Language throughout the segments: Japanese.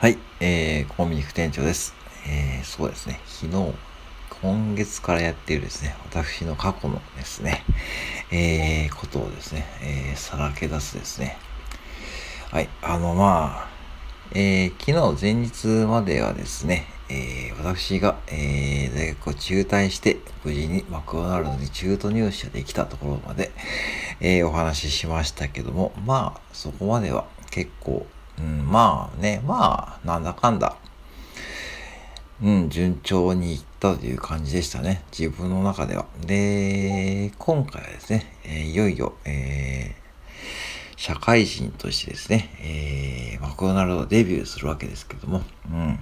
はい、えー、コンビニ副店長です。えー、そうですね、昨日、今月からやっているですね、私の過去のですね、えー、ことをですね、えー、さらけ出すですね。はい、あの、まあ、えー、昨日前日まではですね、えー、私が、えー、大学を中退して、無事にマクドナルドに中途入社できたところまで、えー、お話ししましたけども、まあ、そこまでは結構、うん、まあね、まあ、なんだかんだ、うん、順調にいったという感じでしたね。自分の中では。で、今回はですね、え、いよいよ、えー、社会人としてですね、えー、マクドナルドデビューするわけですけども、うん。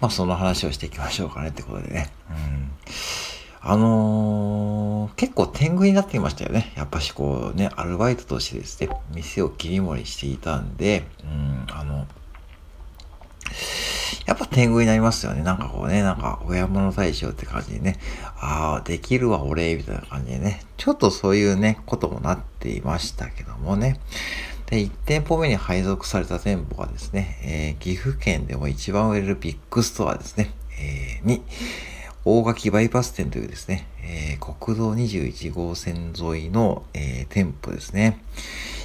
まあ、その話をしていきましょうかねってことでね。うん。あのー、結構天狗になっていましたよね。やっぱしこうね、アルバイトとしてですね、店を切り盛りしていたんで、うん、あの、やっぱ天狗になりますよね。なんかこうね、なんか親物大将って感じでね、ああ、できるわ俺、みたいな感じでね、ちょっとそういうね、こともなっていましたけどもね。で、1店舗目に配属された店舗がですね、えー、岐阜県でも一番売れるビッグストアですね、えー、に、大垣バイパス店というですね、えー、国道21号線沿いの、えー、店舗ですね。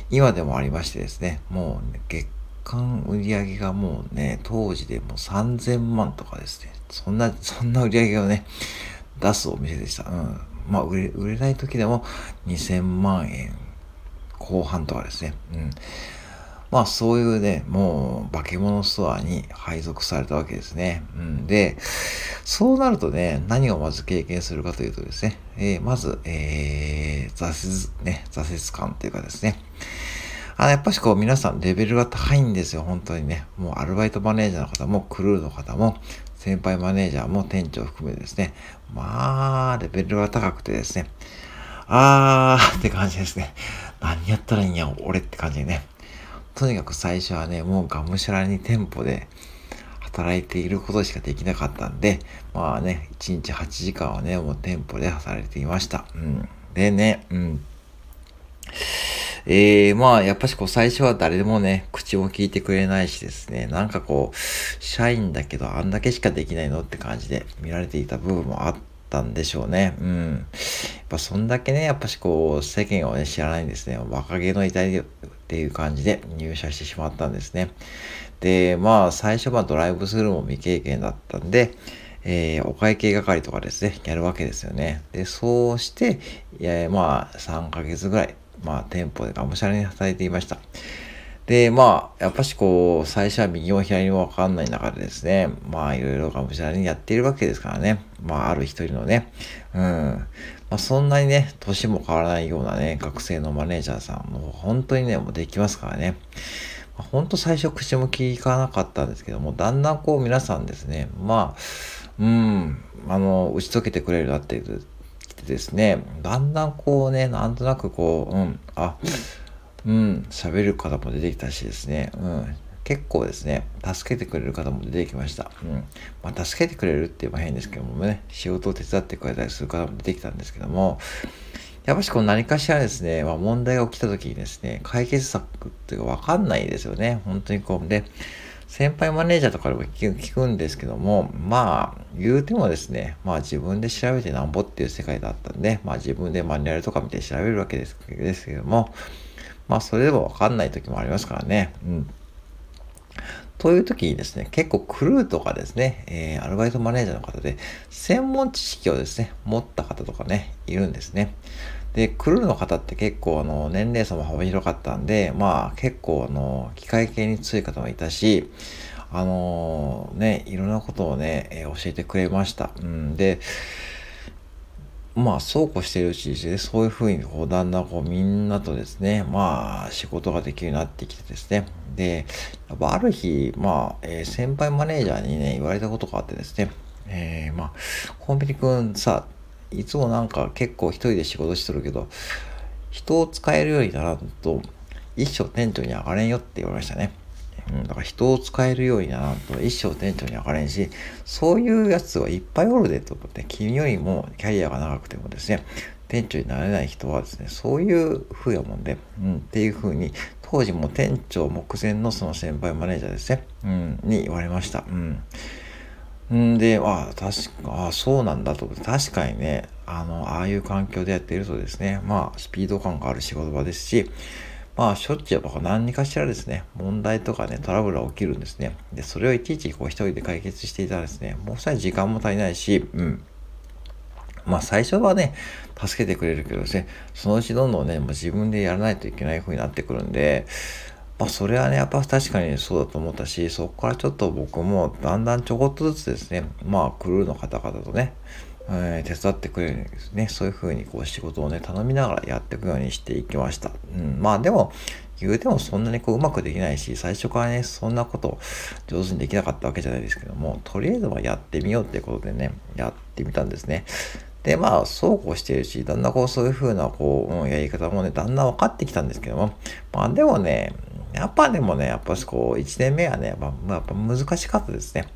今でもありましてですね、もう、ね、月間売り上げがもうね、当時でもう3000万とかですね、そんな、そんな売り上げをね、出すお店でした。うん。まあ、売れ、売れない時でも2000万円後半とかですね。うん。まあそういうね、もう化け物ストアに配属されたわけですね。うん、で、そうなるとね、何をまず経験するかというとですね、えー、まず、えー、挫折、ね、挫折感というかですね、あの、やっぱしこう皆さんレベルが高いんですよ、本当にね。もうアルバイトマネージャーの方も、クルーの方も、先輩マネージャーも店長含めですね、まあ、レベルが高くてですね、あーって感じですね。何やったらいいんや、俺って感じでね。とにかく最初はね、もうがむしゃらに店舗で働いていることしかできなかったんで、まあね、1日8時間はね、もう店舗で働いていました。うん。でね、うん。えー、まあ、やっぱしこう最初は誰でもね、口も聞いてくれないしですね、なんかこう、社員だけどあんだけしかできないのって感じで見られていた部分もあったんでしょうね。うん。やっぱそんだけね、やっぱしこう、世間をね、知らないんですね。若気の至りっていう感じで入社してしまったんですね。で、まあ、最初はドライブスルーも未経験だったんで、えー、お会計係とかですね、やるわけですよね。で、そうして、えー、まあ、3ヶ月ぐらい、まあ、店舗でがむしゃらに働いていました。で、まあ、やっぱしこう、最初は右も左もわかんない中でですね、まあ、いろいろがむしゃらにやっているわけですからね。まあ、ある一人のね、うん。まあ、そんなにね、年も変わらないようなね、学生のマネージャーさん、もう本当にね、もうできますからね。まあ、本当最初口も聞かなかったんですけども、だんだんこう皆さんですね、まあ、うん、あの、打ち解けてくれるなっていうですね、だんだんこうね、なんとなくこう、うん、あ、うん、うん喋る方も出てきたしですね、うん、結構ですね、助けてくれる方も出てきました。うん。まあ、助けてくれるって言えば変ですけどもね、仕事を手伝ってくれたりする方も出てきたんですけども、やっぱしこう何かしらですね、まあ、問題が起きた時にですね、解決策っていうかわかんないですよね。本当にこう。で、先輩マネージャーとかでも聞くんですけども、まあ、言うてもですね、まあ自分で調べてなんぼっていう世界だったんで、まあ自分でマニュアルとか見て調べるわけですけども、まあそれでもわかんない時もありますからね。うん。という時にですね、結構クルーとかですね、えー、アルバイトマネージャーの方で、専門知識をですね、持った方とかね、いるんですね。で、クルーの方って結構あの、年齢差も幅広かったんで、まあ結構あの、機械系に強い方もいたし、あのー、ね、いろんなことをね、えー、教えてくれました。うん、で、まあ、そうこうしているうちにね、そういうふうに、こう、だんだんこう、みんなとですね、まあ、仕事ができるようになってきてですね。で、やっぱある日、まあ、えー、先輩マネージャーにね、言われたことがあってですね、えー、まあ、コンビニくんさ、いつもなんか結構一人で仕事しとるけど、人を使えるようにならんと、一生店長に上がれんよって言われましたね。うん、だから人を使えるようにならんと一生店長に上がれんし、そういうやつはいっぱいおるでと思って、君よりもキャリアが長くてもですね、店長になれない人はですね、そういう風やもんで、うん、っていう風に当時も店長目前のその先輩マネージャーですね、うん、に言われました。うん。んで、あ確か、あそうなんだと。確かにね、あの、ああいう環境でやっているとですね、まあ、スピード感がある仕事場ですし、まあ、しょっちゅうやっぱ何かしらですね、問題とかね、トラブルが起きるんですね。で、それをいちいちこう一人で解決していたらですね、もうさえ時間も足りないし、うん。まあ最初はね、助けてくれるけどですね、そのうちどんどんね、もう自分でやらないといけない風になってくるんで、まあそれはね、やっぱ確かにそうだと思ったし、そこからちょっと僕もだんだんちょこっとずつですね、まあクルーの方々とね、え、手伝ってくれるんですね。そういう風にこう仕事をね、頼みながらやっていくようにしていきました。うん、まあでも、言うてもそんなにこううまくできないし、最初からね、そんなこと上手にできなかったわけじゃないですけども、とりあえずはやってみようっていうことでね、やってみたんですね。で、まあ、そうこうしてるし、だんだんこう、そういう風な、こう、うん、やり方もね、だんだん分かってきたんですけども、まあ、でもね、やっぱでもね、やっぱしこう、1年目はね、やっぱ、やっぱ難しかったですね。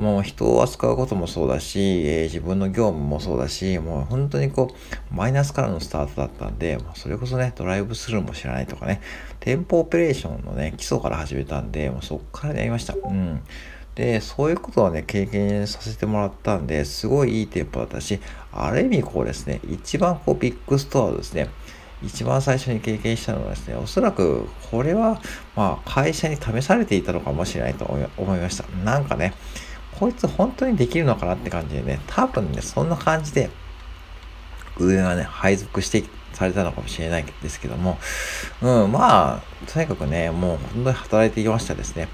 もう人を扱うこともそうだし、えー、自分の業務もそうだし、もう本当にこう、マイナスからのスタートだったんで、それこそね、ドライブスルーも知らないとかね、店舗オペレーションのね、基礎から始めたんで、もうそっからやりました。うん。で、そういうことはね、経験させてもらったんで、すごいいい店舗だったし、ある意味こうですね、一番こうビッグストアをですね、一番最初に経験したのはですね、おそらくこれは、まあ、会社に試されていたのかもしれないと思いました。なんかね、こいつ本当にできるのかなって感じでね、多分ね、そんな感じで、上がね、配属してされたのかもしれないですけども、うん、まあ、とにかくね、もう本当に働いていきましたですね。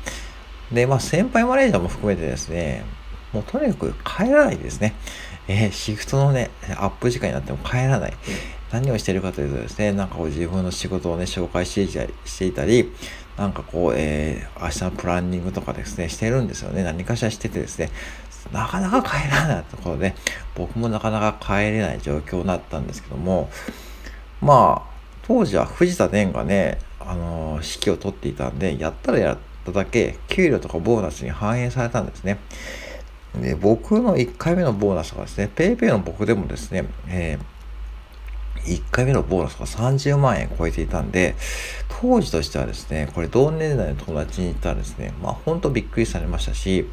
で、まあ、先輩マネージャーも含めてですね、もうとにかく帰らないですね。えー、シフトのね、アップ時間になっても帰らない。何をしてるかというとですね、なんかこう自分の仕事をね、紹介していたり、なんかこう、えー、明日のプランニングとかですね、してるんですよね。何かしらしててですね、なかなか帰らないところで、僕もなかなか帰れない状況になったんですけども、まあ、当時は藤田伝がね、あのー、指揮を取っていたんで、やったらやっただけ、給料とかボーナスに反映されたんですね。で、僕の1回目のボーナスがですね、PayPay の僕でもですね、えー、1回目のボーナスが30万円超えていたんで、当時としてはですね、これ同年代の友達に言ったらですね、まあ本当びっくりされましたし、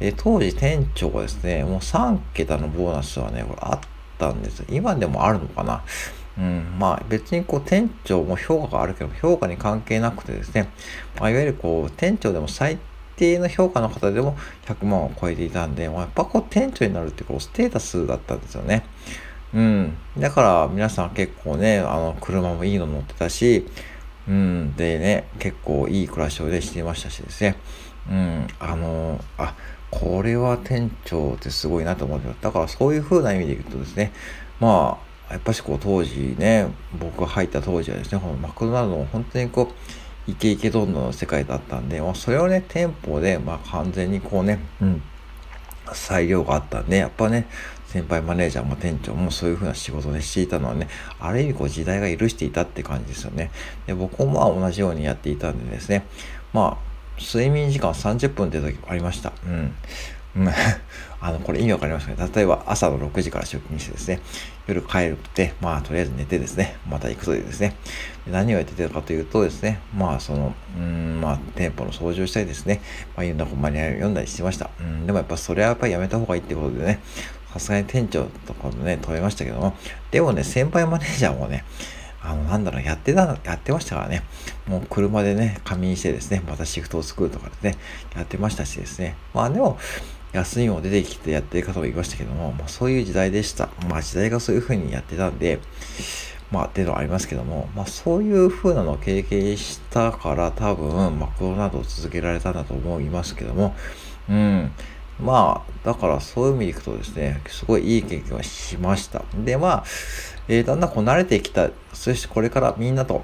え当時店長がですね、もう3桁のボーナスはね、これあったんです。今でもあるのかなうん、まあ別にこう店長も評価があるけど、評価に関係なくてですね、まあ、いわゆるこう店長でも最定の評価の方でも100万を超えていたんで、まあ、やっぱこう店長になるってこうステータスだったんですよね。うん。だから皆さん結構ね、あの、車もいいの乗ってたし、うん。でね、結構いい暮らしをね、していましたしですね。うん。あの、あ、これは店長ってすごいなと思ってだからそういう風な意味で言うとですね、まあ、やっぱしこう当時ね、僕が入った当時はですね、このマクドナルドも本当にこう、イケイケどんどんの世界だったんで、まあ、それをね、店舗で、まあ、完全にこうね、うん、裁量があったんで、やっぱね、先輩マネージャーも店長もそういう風な仕事をね、していたのはね、ある意味こう時代が許していたって感じですよね。で、僕もまあ同じようにやっていたんでですね、まあ、睡眠時間30分って時ありました。うん。あの、これ意味わかりますかね例えば朝の6時から出勤してですね、夜帰るって、まあ、とりあえず寝てですね、また行くというですね、何をやってたかというとですね、まあ、その、うん、まあ、店舗の掃除をしたりですね、まあ、いろんなマニュアルを読んだりしてました。うん、でもやっぱそれはやっぱりやめた方がいいってことでね、さすがに店長とかもね、止めましたけども、でもね、先輩マネージャーもね、あの、なんだろう、やってた、やってましたからね。もう車でね、仮眠してですね、またシフトを作るとかでね、やってましたしですね。まあでも、休みも出てきてやってる方もいましたけども、まあ、そういう時代でした。まあ時代がそういう風にやってたんで、まあっていうのはありますけども、まあそういう風なのを経験したから多分、マクドナルドを続けられたんだと思いますけども、うん。まあ、だからそういう意味でいくとですね、すごいいい経験をしました。で、まあ、えー、だんだんこう慣れてきた、そしてこれからみんなと、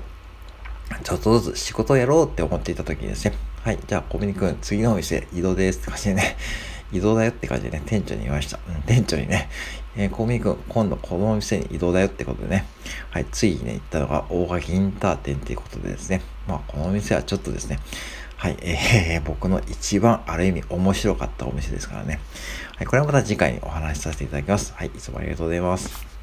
ちょっとずつ仕事をやろうって思っていた時にですね、はい、じゃあ小ミ君、次のお店移動ですって感じでね、移動だよって感じでね、店長に言いました。うん、店長にね、えー、コミ君、今度このお店に移動だよってことでね、はい、ついにね、行ったのが大垣インター店っていうことでですね、まあ、このお店はちょっとですね、はい、えー、僕の一番ある意味面白かったお店ですからね。はい、これもまた次回お話しさせていただきます。はい、いつもありがとうございます。